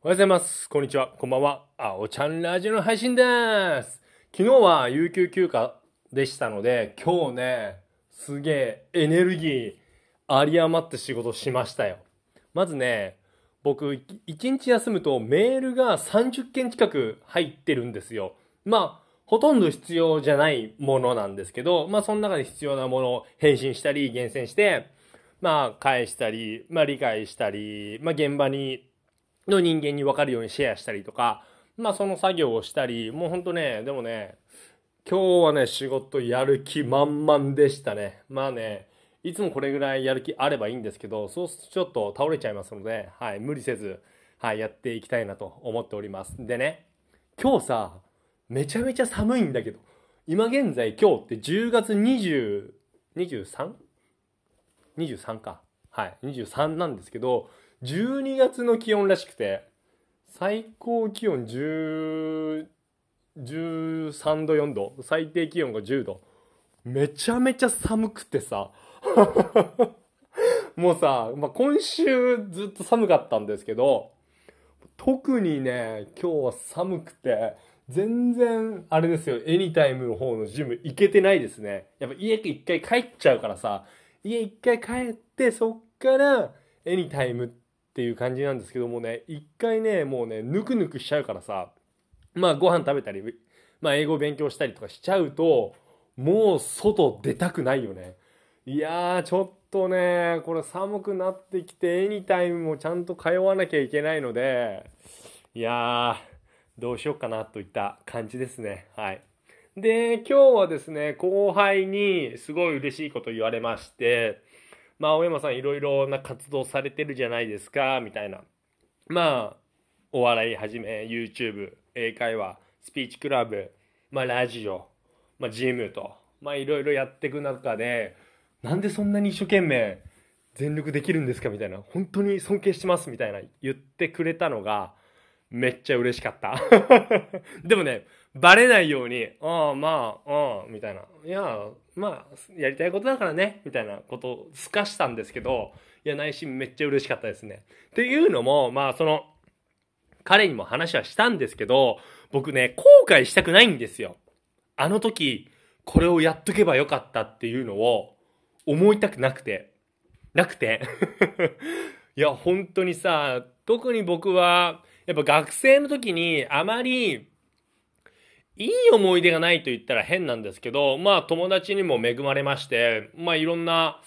おはようございます。こんにちは。こんばんは。あおちゃんラジオの配信です。昨日は有給休暇でしたので、今日ね、すげえエネルギーあり余って仕事しましたよ。まずね、僕、い一日休むとメールが30件近く入ってるんですよ。まあ、ほとんど必要じゃないものなんですけど、まあ、その中で必要なものを返信したり、厳選して、まあ、返したり、まあ、理解したり、まあ、現場に、の人間に分かるようにシェアしたりとか、まあ、その作業をしたり、もうほんとね、でもね、今日はね、仕事やる気満々でしたね。まあね、いつもこれぐらいやる気あればいいんですけど、そうするとちょっと倒れちゃいますので、はい、無理せず、はい、やっていきたいなと思っております。でね、今日さ、めちゃめちゃ寒いんだけど、今現在今日って10月20、23? 23か。はい、23なんですけど、12月の気温らしくて、最高気温10、13度4度、最低気温が10度。めちゃめちゃ寒くてさ、もうさ、まあ、今週ずっと寒かったんですけど、特にね、今日は寒くて、全然、あれですよ、エニタイムの方のジム行けてないですね。やっぱ家一回帰っちゃうからさ、家一回帰って、そっからエニタイムってていう感じなんですけどもね、一回ね、もうね、ぬくぬくしちゃうからさ、まあご飯食べたり、まあ英語勉強したりとかしちゃうと、もう外出たくないよね。いやー、ちょっとね、これ寒くなってきて、エニタイムもちゃんと通わなきゃいけないので、いやー、どうしようかなといった感じですね。はい。で、今日はですね、後輩にすごい嬉しいこと言われまして、まあ、青山さんいろいろな活動されてるじゃないですか、みたいな。まあ、お笑いはじめ、YouTube、英会話、スピーチクラブ、まあ、ラジオ、まあ、ジムと、まあ、いろいろやっていく中で、なんでそんなに一生懸命全力できるんですかみたいな、本当に尊敬してますみたいな言ってくれたのが、めっちゃ嬉しかった。でもね、バレないように、ああ、まあ、ああ、みたいな。いや、まあ、やりたいことだからね、みたいなことをすかしたんですけど、いや、内心めっちゃ嬉しかったですね。っていうのも、まあ、その、彼にも話はしたんですけど、僕ね、後悔したくないんですよ。あの時、これをやっとけばよかったっていうのを思いたくなくて。なくて。いや、本当にさ、特に僕は、やっぱ学生の時にあまりいい思い出がないと言ったら変なんですけど、まあ友達にも恵まれまして、まあいろんな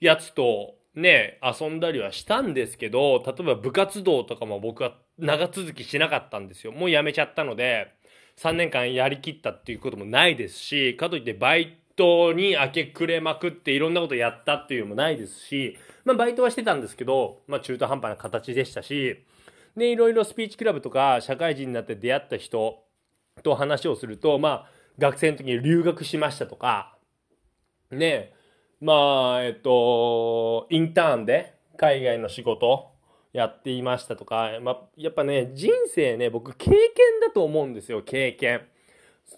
やつとね、遊んだりはしたんですけど、例えば部活動とかも僕は長続きしなかったんですよ。もうやめちゃったので、3年間やりきったっていうこともないですし、かといってバイトに明け暮れまくっていろんなことやったっていうのもないですし、まあバイトはしてたんですけど、まあ中途半端な形でしたし、で、いろいろスピーチクラブとか社会人になって出会った人と話をすると、まあ学生の時に留学しましたとか、ね、まあ、えっと、インターンで海外の仕事やっていましたとか、まあ、やっぱね、人生ね、僕経験だと思うんですよ、経験。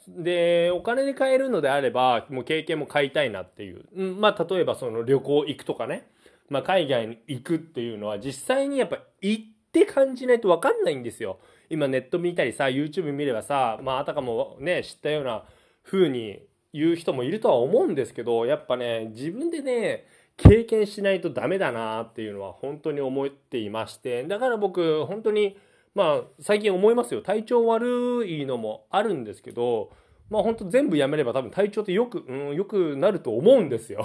で、お金で買えるのであれば、もう経験も買いたいなっていう。まあ、例えばその旅行行くとかね。まあ、海外に行くっていうのは実際にやっぱ行っって感じないと分かんないんですよ。今ネット見たりさ、YouTube 見ればさ、まあ、あたかもね、知ったような風に言う人もいるとは思うんですけど、やっぱね、自分でね、経験しないとダメだなっていうのは本当に思っていまして、だから僕、本当に、まあ、最近思いますよ。体調悪いのもあるんですけど、まあ本当全部やめれば多分体調ってよく、うん、よくなると思うんですよ。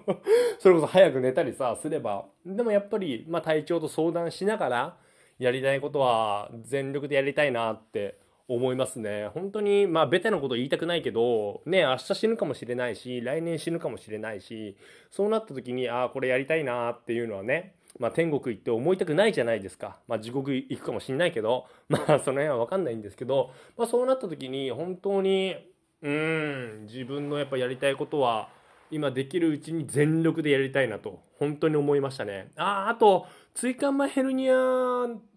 それこそ早く寝たりさ、すれば。でもやっぱり、まあ体調と相談しながら、やりたいことは全力でやりたいなって思いますね。本当に、まあベタなこと言いたくないけど、ね、明日死ぬかもしれないし、来年死ぬかもしれないし、そうなった時に、ああ、これやりたいなっていうのはね、まあ天国行って思いたくないじゃないですか。まあ地獄行くかもしれないけど、まあその辺はわかんないんですけど、まあそうなった時に本当に、うん、自分のやっぱやりたいことは、今できるうちに全力でやりたいなと、本当に思いましたね。ああ、と、椎間板ヘルニア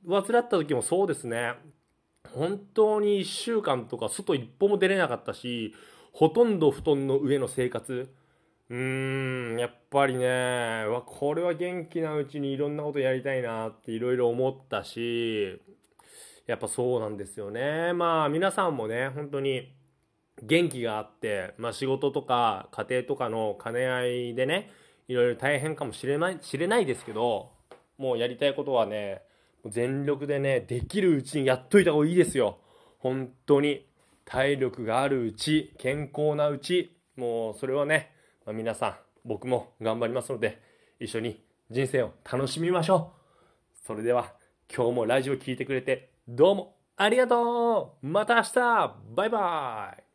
患った時もそうですね。本当に1週間とか外一歩も出れなかったし、ほとんど布団の上の生活。うーん、やっぱりね、わこれは元気なうちにいろんなことやりたいなっていろいろ思ったし、やっぱそうなんですよね。まあ皆さんもね、本当に元気があって、まあ仕事とか家庭とかの兼ね合いでね、いろいろ大変かもしれない、知れないですけど、もうやりたいことはね、全力でね、できるうちにやっといた方がいいですよ。本当に。体力があるうち、健康なうち、もうそれはね、まあ、皆さん、僕も頑張りますので、一緒に人生を楽しみましょう。それでは、今日もラジオ聴いてくれて、どうもありがとうまた明日バイバイ